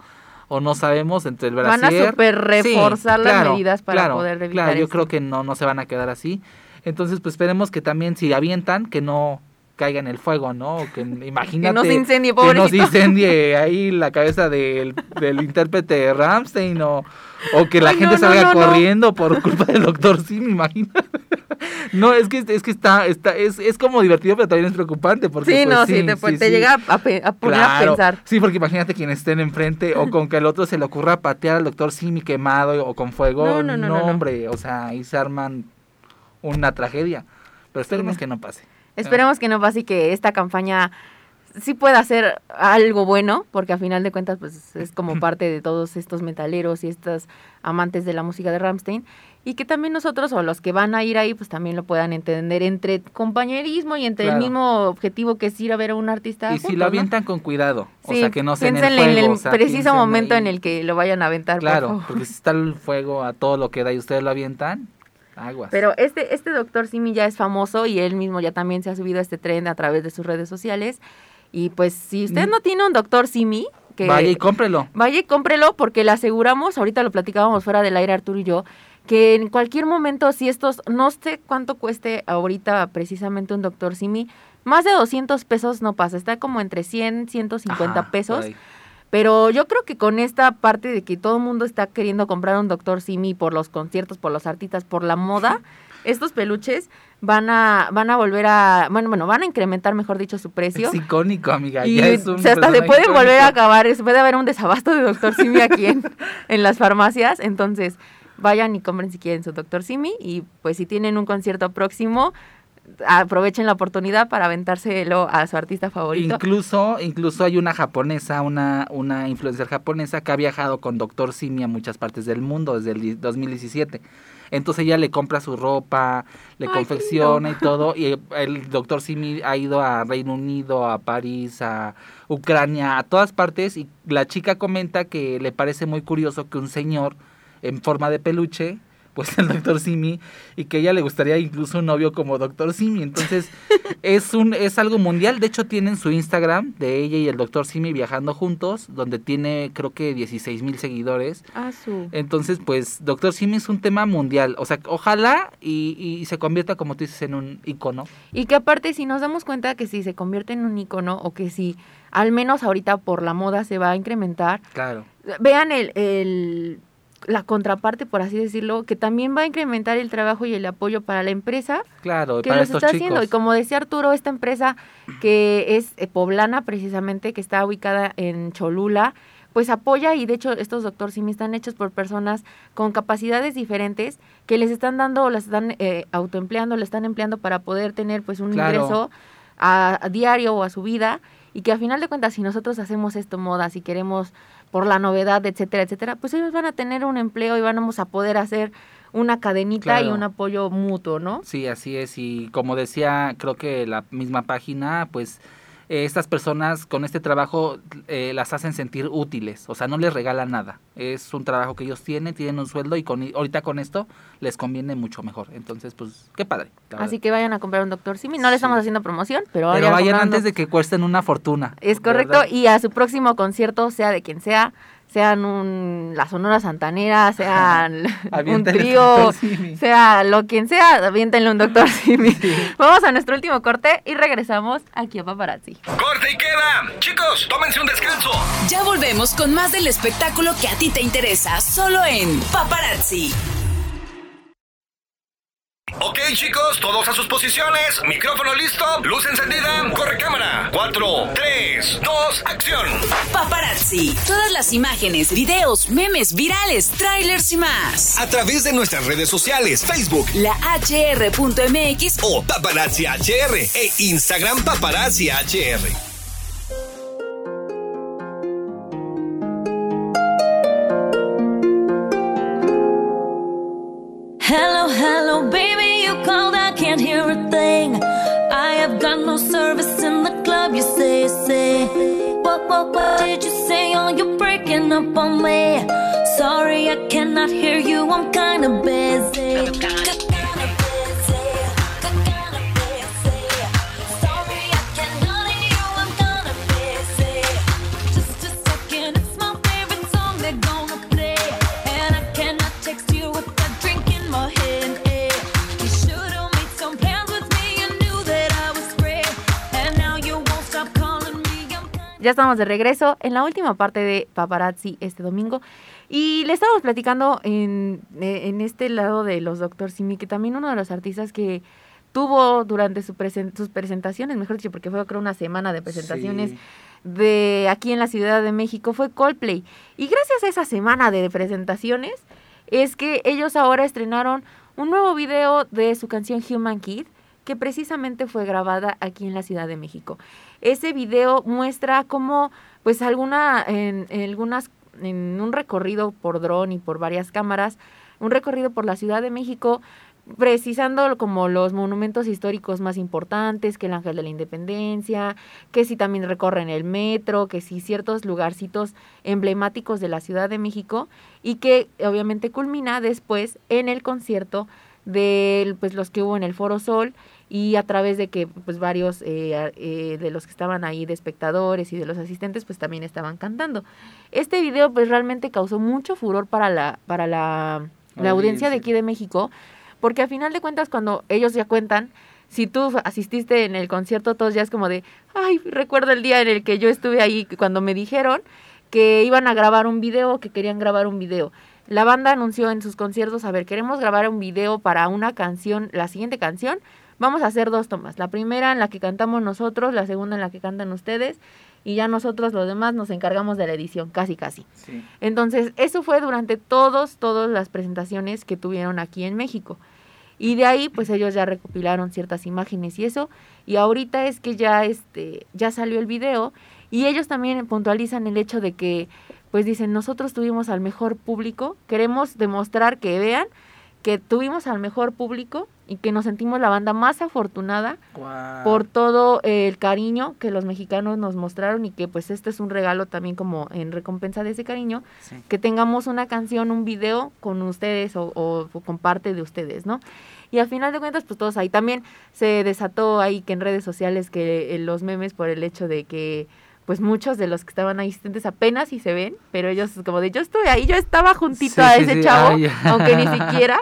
o no sabemos, entre el Van a brasier. super reforzar Sí, las claro, medidas para claro, poder evitar Claro, yo esto. creo que no, no se van a quedar así. Entonces, pues esperemos que también si avientan, que no caiga en el fuego, ¿no? Que imagínate no se incendie, que no se pobrecito. incendie ahí la cabeza del, del intérprete de Ramstein o, o que la Ay, gente no, salga no, no. corriendo por culpa del doctor Sim, imagínate. No, es que es que está, está es, es como divertido, pero también es preocupante porque Sí, pues, no, sí, te, te sí. llega a, pe- a poner a pensar. Sí, porque imagínate quienes estén enfrente o con que al otro se le ocurra patear al doctor Simi quemado o con fuego. No, no, no, no, no. hombre, o sea, ahí se arman una tragedia. Pero esperemos que no pase. Esperemos que no pase y que esta campaña sí pueda ser algo bueno, porque a final de cuentas pues es como parte de todos estos metaleros y estos amantes de la música de Ramstein y que también nosotros o los que van a ir ahí pues también lo puedan entender entre compañerismo y entre Claro. el mismo objetivo que es ir a ver a un artista. y si lo ¿no? avientan con cuidado, o sea, que no sea en el fuego. en el o sea, preciso momento ahí. en el que lo vayan a aventar. por Claro, favor. porque si está el fuego a todo lo que da y ustedes lo avientan, aguas. Pero este, este doctor Simi ya es famoso y él mismo ya también se ha subido a este tren a través de sus redes sociales. Y pues si usted Mm. no tiene un doctor Simi, que Vaya y cómprelo. vaya y cómprelo porque le aseguramos, ahorita lo platicábamos fuera del aire Arturo y yo, que en cualquier momento si estos, no sé cuánto cueste ahorita precisamente un doctor Simi, más de 200 pesos no pasa, está como entre 100, 150 Ajá, pesos. Pero yo creo que con esta parte de que todo el mundo está queriendo comprar un Doctor Simi por los conciertos, por los artistas, por la moda, estos peluches van a van a volver a bueno, bueno, van a incrementar, mejor dicho, su precio. Es icónico, amiga. Y ya es un o sea, hasta se pueden volver a acabar, se puede haber un desabasto de Doctor Simi aquí en, en las farmacias, entonces vayan y compren si quieren su Doctor Simi y pues si tienen un concierto próximo, aprovechen la oportunidad para aventárselo a su artista favorito. Incluso, incluso hay una japonesa, una, una influencer japonesa que ha viajado con Doctor Simi a muchas partes del mundo desde el di- 2017. Entonces ella le compra su ropa, le Ay, confecciona y todo. Y el Doctor Simi ha ido a Reino Unido, a París, a Ucrania, a todas partes. Y la chica comenta que le parece muy curioso que un señor en forma de peluche, pues el Doctor Simi, y que a ella le gustaría incluso un novio como Doctor Simi. Entonces, es un es algo mundial. De hecho, tienen su Instagram de ella y el Doctor Simi viajando juntos, donde tiene creo que 16 mil seguidores. Ah, su. Entonces, pues, Doctor Simi es un tema mundial. O sea, ojalá y, y se convierta, como tú dices, en un icono. Y que aparte, si nos damos cuenta que si se convierte en un icono o que si al menos ahorita por la moda se va a incrementar, Claro. vean el, el- la contraparte, por así decirlo, que también va a incrementar el trabajo y el apoyo para la empresa Claro, que para los estos está chicos. haciendo. Y como decía Arturo, esta empresa que es eh, poblana precisamente, que está ubicada en Cholula, pues apoya y de hecho estos doctor Simi están hechos por personas con capacidades diferentes que les están dando, las están eh, autoempleando, le están empleando para poder tener pues un Claro. ingreso a, a diario o a su vida y que a final de cuentas si nosotros hacemos esto moda, si queremos por la novedad, etcétera, etcétera, pues ellos van a tener un empleo y vamos a poder hacer una cadenita y un apoyo mutuo, ¿no? Sí, así es. Y como decía, creo que la misma página, pues eh, estas personas con este trabajo eh, las hacen sentir útiles. O sea, no les regalan nada. Es un trabajo que ellos tienen, tienen un sueldo y con, ahorita con esto les conviene mucho mejor. Entonces, pues, qué padre. Así que vayan a comprar un Doctor Simi. No le estamos haciendo promoción, pero, Pero vayan antes de que cuesten una fortuna. Es correcto. ¿verdad? Y a su próximo concierto, sea de quien sea, sean un, la Sonora Santanera, sean un trío, sea lo quien sea, aviéntenle un Doctor Simi. Vamos a nuestro último corte y regresamos aquí a Paparazzi. ¡Corte y queda! Chicos, tómense un descanso. Ya volvemos con más del espectáculo que a ti te interesa, solo en Paparazzi. Ok, chicos, todos a sus posiciones. Micrófono listo, luz encendida, corre cámara. 4, 3, 2, acción. Paparazzi. Todas las imágenes, videos, memes virales, trailers y más. A través de nuestras redes sociales, Facebook La HR.mx o Paparazzi HR e Instagram Paparazzi HR. You're up on me. Sorry, I cannot hear you. I'm kinda busy. Ya estamos de regreso en la última parte de Paparazzi este domingo. Y le estábamos platicando en, eh, en este lado de los Doctor Simi, que también uno de los artistas que tuvo durante su presen- sus presentaciones, mejor dicho, porque fue creo una semana de presentaciones Sí. de aquí en la Ciudad de México, fue Coldplay. Y gracias a esa semana de presentaciones es que ellos ahora estrenaron un nuevo video de su canción Human Kid, que precisamente fue grabada aquí en la Ciudad de México. Ese video muestra cómo, pues, alguna, en, algunas, en un recorrido por dron y por varias cámaras, un recorrido por la Ciudad de México, precisando como los monumentos históricos más importantes, que el Ángel de la Independencia, que si también recorren el metro, que si ciertos lugarcitos emblemáticos de la Ciudad de México y que obviamente culmina después en el concierto de pues los que hubo en el Foro Sol y a través de que pues varios eh, eh, de los que estaban ahí de espectadores y de los asistentes pues también estaban cantando. Este video pues realmente causó mucho furor para la para la, la audiencia de aquí de México porque a final de cuentas cuando ellos ya cuentan si tú asististe en el concierto todos ya es como de ay recuerdo el día en el que yo estuve ahí cuando me dijeron que iban a grabar un video que querían grabar un video la banda anunció en sus conciertos, a ver, queremos grabar un video para una canción, la siguiente canción, vamos a hacer dos tomas. La primera en la que cantamos nosotros, la segunda en la que cantan ustedes, y ya nosotros los demás nos encargamos de la edición, casi casi. Sí. Entonces, eso fue durante todos, todas las presentaciones que tuvieron aquí en México. Y de ahí, pues ellos ya recopilaron ciertas imágenes y eso. Y ahorita es que ya, este, ya salió el video. Y ellos también puntualizan el hecho de que, pues dicen, nosotros tuvimos al mejor público. Queremos demostrar que vean que tuvimos al mejor público y que nos sentimos la banda más afortunada por todo el cariño que los mexicanos nos mostraron y que pues este es un regalo también como en recompensa de ese cariño, Sí. que tengamos una canción, un video con ustedes o, o- o con parte de ustedes, ¿no? Y al final de cuentas, pues todos ahí también se desató ahí que en redes sociales que eh, los memes por el hecho de que pues muchos de los que estaban ahí asistentes apenas si se ven, pero ellos como de yo estuve ahí, yo estaba juntito Sí, a ese sí, chavo, ay. aunque ni siquiera,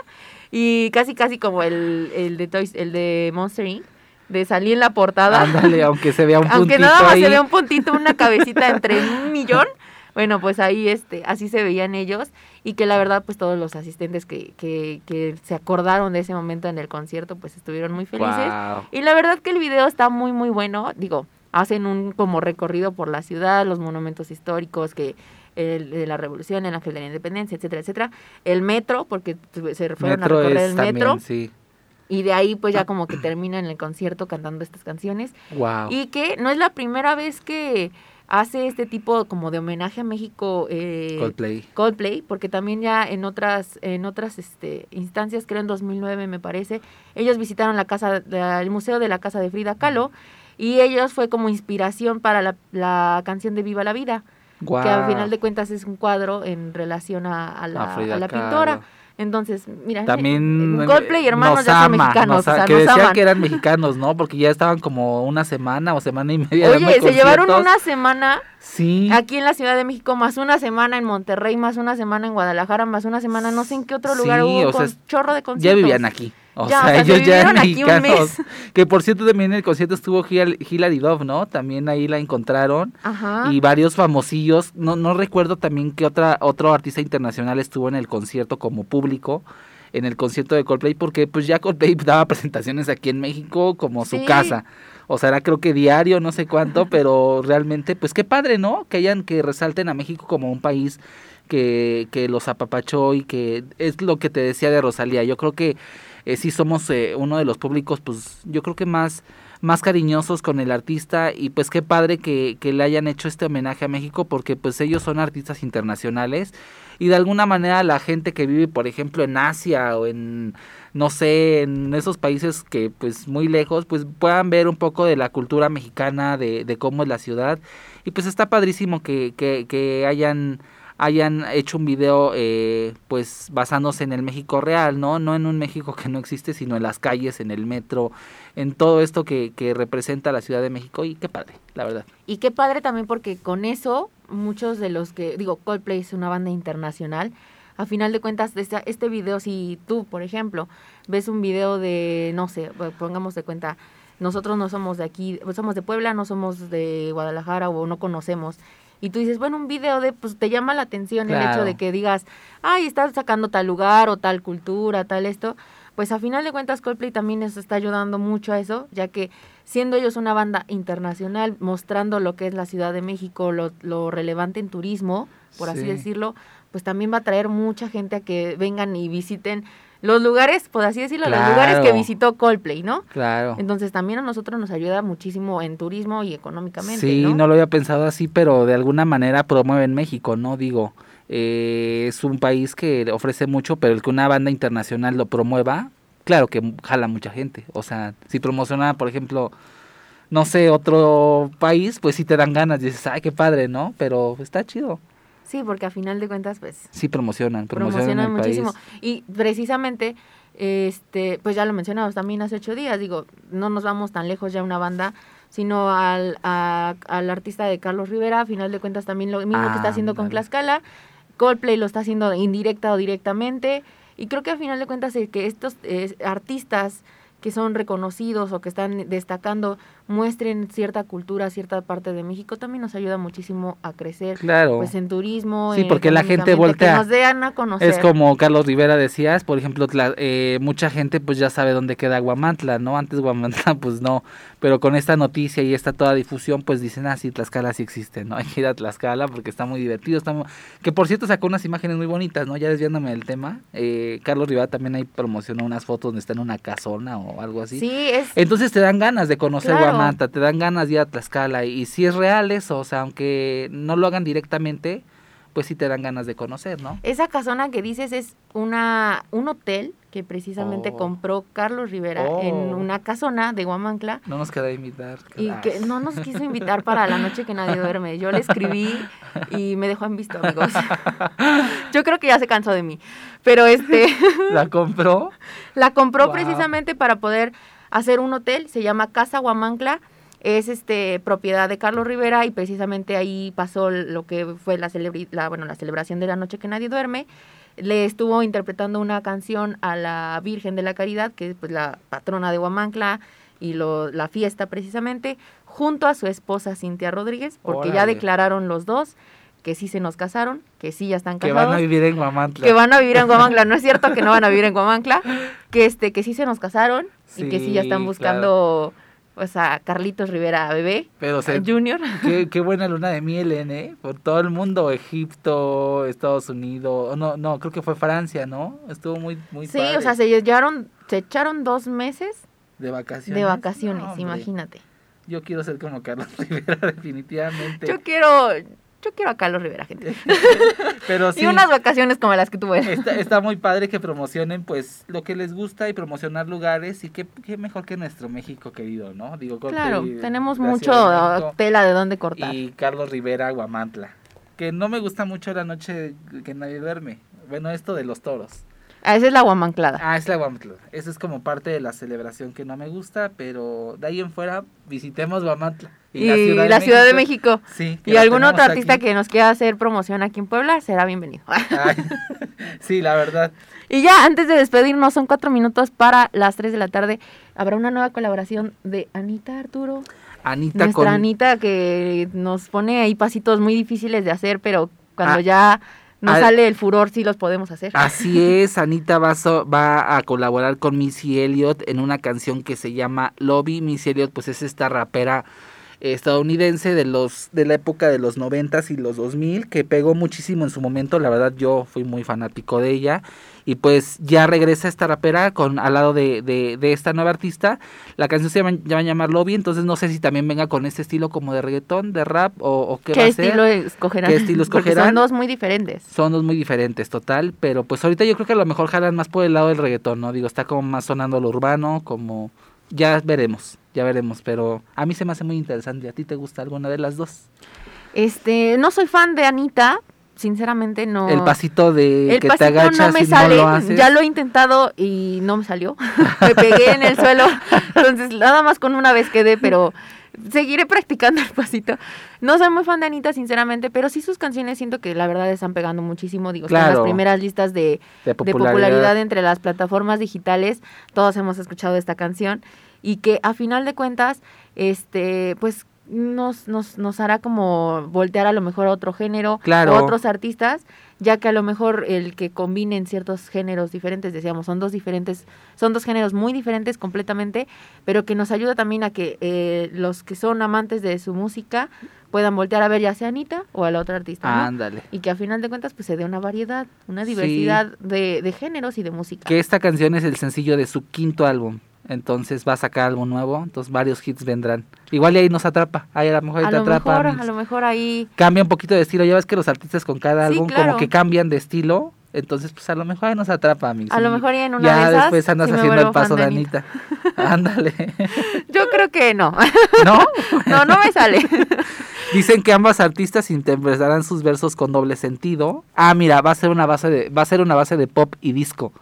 y casi casi como el, el de Toys, el de Monster Inc., de salir en la portada. Ándale, aunque se vea un Aunque puntito nada más ahí. se ve un puntito, una cabecita entre un millón. Bueno, pues ahí este, así se veían ellos y que la verdad pues todos los asistentes que, que, que se acordaron de ese momento en el concierto pues estuvieron muy felices. Y la verdad que el video está muy muy bueno, digo, hacen un como recorrido por la ciudad, los monumentos históricos que el de la revolución, el ángel de la independencia, etcétera, etcétera. El metro, porque se fueron Metro a recorrer es el también, metro. sí. Y de ahí pues ya como que terminan el concierto cantando estas canciones. Wow. Y que no es la primera vez que hace este tipo como de homenaje a México eh, Coldplay. Coldplay, porque también ya en otras en otras este, instancias, creo en 2009 me parece, ellos visitaron la casa, el museo de la casa de Frida Kahlo y ellos fue como inspiración para la, la canción de Viva la Vida, que al final de cuentas es un cuadro en relación a, a la, A pintora. Entonces, mira, También eh, Coldplay y hermanos nos ya son ama, mexicanos, nos o a- sea, que nos decían aman. que eran mexicanos, ¿no? Porque ya estaban como una semana o semana y media. Oye, se llevaron una semana Sí. aquí en la Ciudad de México, más una semana en Monterrey, más una semana en Guadalajara, más una semana no sé en qué otro lugar Sí, hubo o con chorro de Ya conciertos. vivían aquí. O Ya, o sea, sea, se ellos ya eran aquí un mexicanos. mes. Que por cierto también en el concierto estuvo Hil- Hilary Duff, ¿no? También ahí la encontraron. Ajá. Y varios famosillos. No, no recuerdo también que otra, otro artista internacional estuvo en el concierto como público. En el concierto de Coldplay, porque pues ya Coldplay daba presentaciones aquí en México como su casa. O sea, era creo que diario, no sé cuánto, pero realmente, pues qué padre, ¿no? Que hayan, que resalten a México como un país que, que los apapachó y que es lo que te decía de Rosalía. Yo creo que eh, sí somos eh, uno de los públicos, pues yo creo que más más cariñosos con el artista y pues qué padre que, que le hayan hecho este homenaje a México porque pues ellos son artistas internacionales y de alguna manera la gente que vive por ejemplo en Asia o en no sé en esos países que pues muy lejos pues puedan ver un poco de la cultura mexicana de, de cómo es la ciudad. Y pues está padrísimo que, que, que hayan hayan hecho un video eh, pues basándose en el México real, ¿no? No en un México que no existe, sino en las calles, en el metro, en todo esto que, que representa la Ciudad de México y qué padre, la verdad. Y qué padre también porque con eso muchos de los que, digo, Coldplay es una banda internacional. A final de cuentas, este, este video, si tú, por ejemplo, ves un video de, no sé, pongamos de cuenta, nosotros no somos de aquí, somos de Puebla, no somos de Guadalajara o no conocemos. Y tú dices, bueno, un video de, pues te llama la atención el hecho de que digas, ay, estás sacando tal lugar o tal cultura, tal esto. Pues a final de cuentas Coldplay también nos está ayudando mucho a eso, ya que siendo ellos una banda internacional, mostrando lo que es la Ciudad de México, lo, lo relevante en turismo, por así Sí. decirlo, pues también va a traer mucha gente a que vengan y visiten los lugares, por así decirlo, los lugares que visitó Coldplay, ¿no? Claro. Entonces también a nosotros nos ayuda muchísimo en turismo y económicamente, Sí, ¿no? no lo había pensado así, pero de alguna manera promueven México, ¿no? Digo, eh, es un país que ofrece mucho, pero el que una banda internacional lo promueva, claro que jala mucha gente. O sea, si promociona, por ejemplo, no sé, otro país, pues sí te dan ganas, dices, ay, qué padre, ¿no? Pero está chido. Sí, porque a final de cuentas, pues Sí promocionan, promocionan, promocionan el muchísimo. país. Y precisamente, este, pues ya lo mencionamos también hace ocho días, digo, no nos vamos tan lejos ya una banda, sino al, a- al artista de Carlos Rivera, a final de cuentas también lo mismo que está haciendo con Ándale. Tlaxcala, Coldplay lo está haciendo indirecta o directamente, y creo que a final de cuentas el que estos eh, artistas que son reconocidos o que están destacando muestren cierta cultura, cierta parte de México, también nos ayuda muchísimo a crecer Claro. pues en turismo. Sí, porque la gente voltea. Que nos den a conocer. Es como Carlos Rivera decías, por ejemplo, Tla- eh, mucha gente pues ya sabe dónde queda Guamantla, ¿no? Antes Guamantla pues no, pero con esta noticia y esta toda difusión pues dicen, ah, sí, Tlaxcala sí existe, ¿no? Hay que ir a Tlaxcala porque está muy divertido, está muy- que por cierto sacó unas imágenes muy bonitas, ¿no? Ya desviándome del tema, eh, Carlos Rivera también ahí promocionó unas fotos donde está en una casona o algo así. Sí, es. Entonces te dan ganas de conocer Claro. Guamanta, te dan ganas de ir a Tlaxcala y, si es real eso, o sea, aunque no lo hagan directamente, pues sí te dan ganas de conocer, ¿no? Esa casona que dices es una un hotel que precisamente Oh. compró Carlos Rivera en Oh. una casona de Guamancla No nos queda invitar. y Ah. que no nos quiso invitar para la noche que nadie duerme. Yo le escribí y me dejó en visto, amigos. Yo creo que ya se cansó de mí. Pero este La compró. la compró Wow. precisamente para poder hacer un hotel, se llama Casa Guamancla. Es este propiedad de Carlos Rivera y precisamente ahí pasó lo que fue la, celebri- la bueno, la celebración de la noche que nadie duerme. Le estuvo interpretando una canción a la Virgen de la Caridad, que es pues la patrona de Guamancla y lo, la fiesta precisamente, junto a su esposa Cintia Rodríguez, porque ya declararon los dos que sí se nos casaron, que sí ya están Que casados van a vivir en Guamantla. que van a vivir en Guamancla. No es cierto que no van a vivir en Guamancla, que este que sí se nos casaron y que sí ya están buscando pues a Carlitos Rivera bebé Pero se, Junior. qué, qué buena luna de miel, ¿eh? Por todo el mundo, Egipto, Estados Unidos, no, no, creo que fue Francia, ¿no? Estuvo muy, muy Sí, padre. o sea, se llevaron se echaron dos meses de vacaciones. de vacaciones, No, imagínate. Yo quiero ser como Carlos Rivera, definitivamente. Yo quiero yo quiero a Carlos Rivera, gente. Pero sí. Y unas vacaciones como las que tuve. Está, está muy padre que promocionen pues lo que les gusta y promocionar lugares y qué, qué mejor que nuestro México querido, ¿no? Digo, Claro, tenemos mucho Ciudad de México tela de dónde cortar. y Carlos Rivera Guamantla. Que no me gusta mucho la noche que nadie duerme. Bueno, esto de los toros. Ah, esa es la guamanclada. Ah, es la Guamantla. Eso es como parte de la celebración que no me gusta, pero de ahí en fuera visitemos Guamantla. Y, la Ciudad de México. Sí. Y la algún otro artista aquí. que nos quiera hacer promoción aquí en Puebla será bienvenido. Ay, sí, la verdad. Y ya antes de despedirnos, son cuatro minutos para las tres de la tarde. Habrá una nueva colaboración de Anita Arturo. Anita Nuestra con Anita que nos pone ahí pasitos muy difíciles de hacer, pero cuando Ah. ya Ah. sale el furor sí los podemos hacer. Así es, Anita va, so- va a colaborar con Missy Elliott en una canción que se llama Lobby. Missy Elliott pues es esta rapera estadounidense de los de la época de los noventas y los 2000 que pegó muchísimo en su momento la verdad yo fui muy fanático de ella y pues ya regresa esta rapera con al lado de, de, de esta nueva artista la canción se llama, ya va a llamar Lobby entonces no sé si también venga con este estilo como de reggaetón de rap o, o qué, ¿Qué, va a ser estilo escogerán? ¿Qué estilo escogerán? son dos muy diferentes. son dos muy diferentes, total, pero pues ahorita yo creo que a lo mejor jalan más por el lado del reggaetón, ¿no? Digo, está como más sonando lo urbano, como ya veremos, ya veremos, pero a mí se me hace muy interesante. ¿A ti te gusta alguna de las dos? Este, no soy fan de Anita, sinceramente no. El pasito de El que te pasito agachas no me y sale, no lo haces. ya lo he intentado y no me salió. me pegué en el suelo, entonces nada más con una vez quedé, pero seguiré practicando el pasito. No soy muy fan de Anita, sinceramente, pero sí sus canciones siento que la verdad están pegando muchísimo. Digo, están Claro. las primeras listas de, De popularidad. entre las plataformas digitales. Todos hemos escuchado esta canción y que a final de cuentas, este, pues nos, nos, nos hará como voltear a lo mejor a otro género Claro. a otros artistas, ya que a lo mejor el que combinen ciertos géneros diferentes, decíamos, son dos diferentes, son dos géneros muy diferentes completamente, pero que nos ayuda también a que eh, los que son amantes de su música puedan voltear a ver ya sea a Anita o a la otra artista. ¿no? Ándale. Y que a final de cuentas pues se dé una variedad, una diversidad de, de géneros y de música. Que esta canción es el sencillo de su quinto álbum. Entonces va a sacar algo nuevo, entonces varios hits vendrán. Igual y ahí nos atrapa, ahí a lo mejor ahí a te lo atrapa. mejor, a lo mejor ahí Cambia un poquito de estilo, ya ves que los artistas con cada Sí, álbum claro. como que cambian de estilo, entonces pues a lo mejor ahí nos atrapa, Mix. A lo mejor ya en una ya de esas después andas haciendo el paso de de Anita. Ándale. Yo creo que no. ¿No? no, no me sale. Dicen que ambas artistas interpretarán sus versos con doble sentido. Ah, mira, va a ser una base de va a ser una base de pop y disco.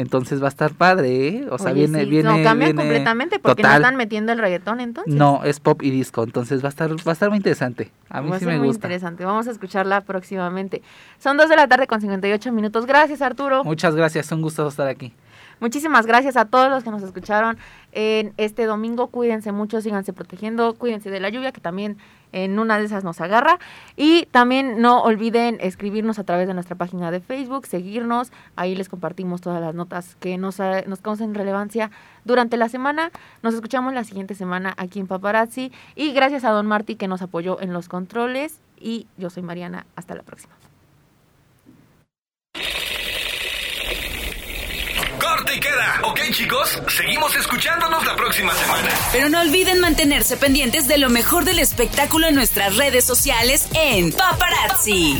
Entonces va a estar padre, ¿eh? O sea, Oye, viene sí. viene No, cambian viene- completamente porque total. no están metiendo el reggaetón entonces. No, es pop y disco, entonces va a estar va a estar muy interesante. A mí Va sí ser me muy gusta. interesante. Vamos a escucharla próximamente. Son dos de la tarde con 58 minutos. Gracias, Arturo. Muchas gracias, un gusto estar aquí. Muchísimas gracias a todos los que nos escucharon en este domingo. Cuídense mucho, síganse protegiendo, cuídense de la lluvia que también en una de esas nos agarra. Y también no olviden escribirnos a través de nuestra página de Facebook, seguirnos. Ahí les compartimos todas las notas que nos, eh, nos causen relevancia durante la semana. Nos escuchamos la siguiente semana aquí en Paparazzi. Y gracias a Don Marty que nos apoyó en los controles. Y yo soy Mariana. Hasta la próxima. Corte y queda. Ok, chicos, seguimos escuchándonos la próxima semana. Pero no olviden mantenerse pendientes de lo mejor del espectáculo en nuestras redes sociales en Paparazzi.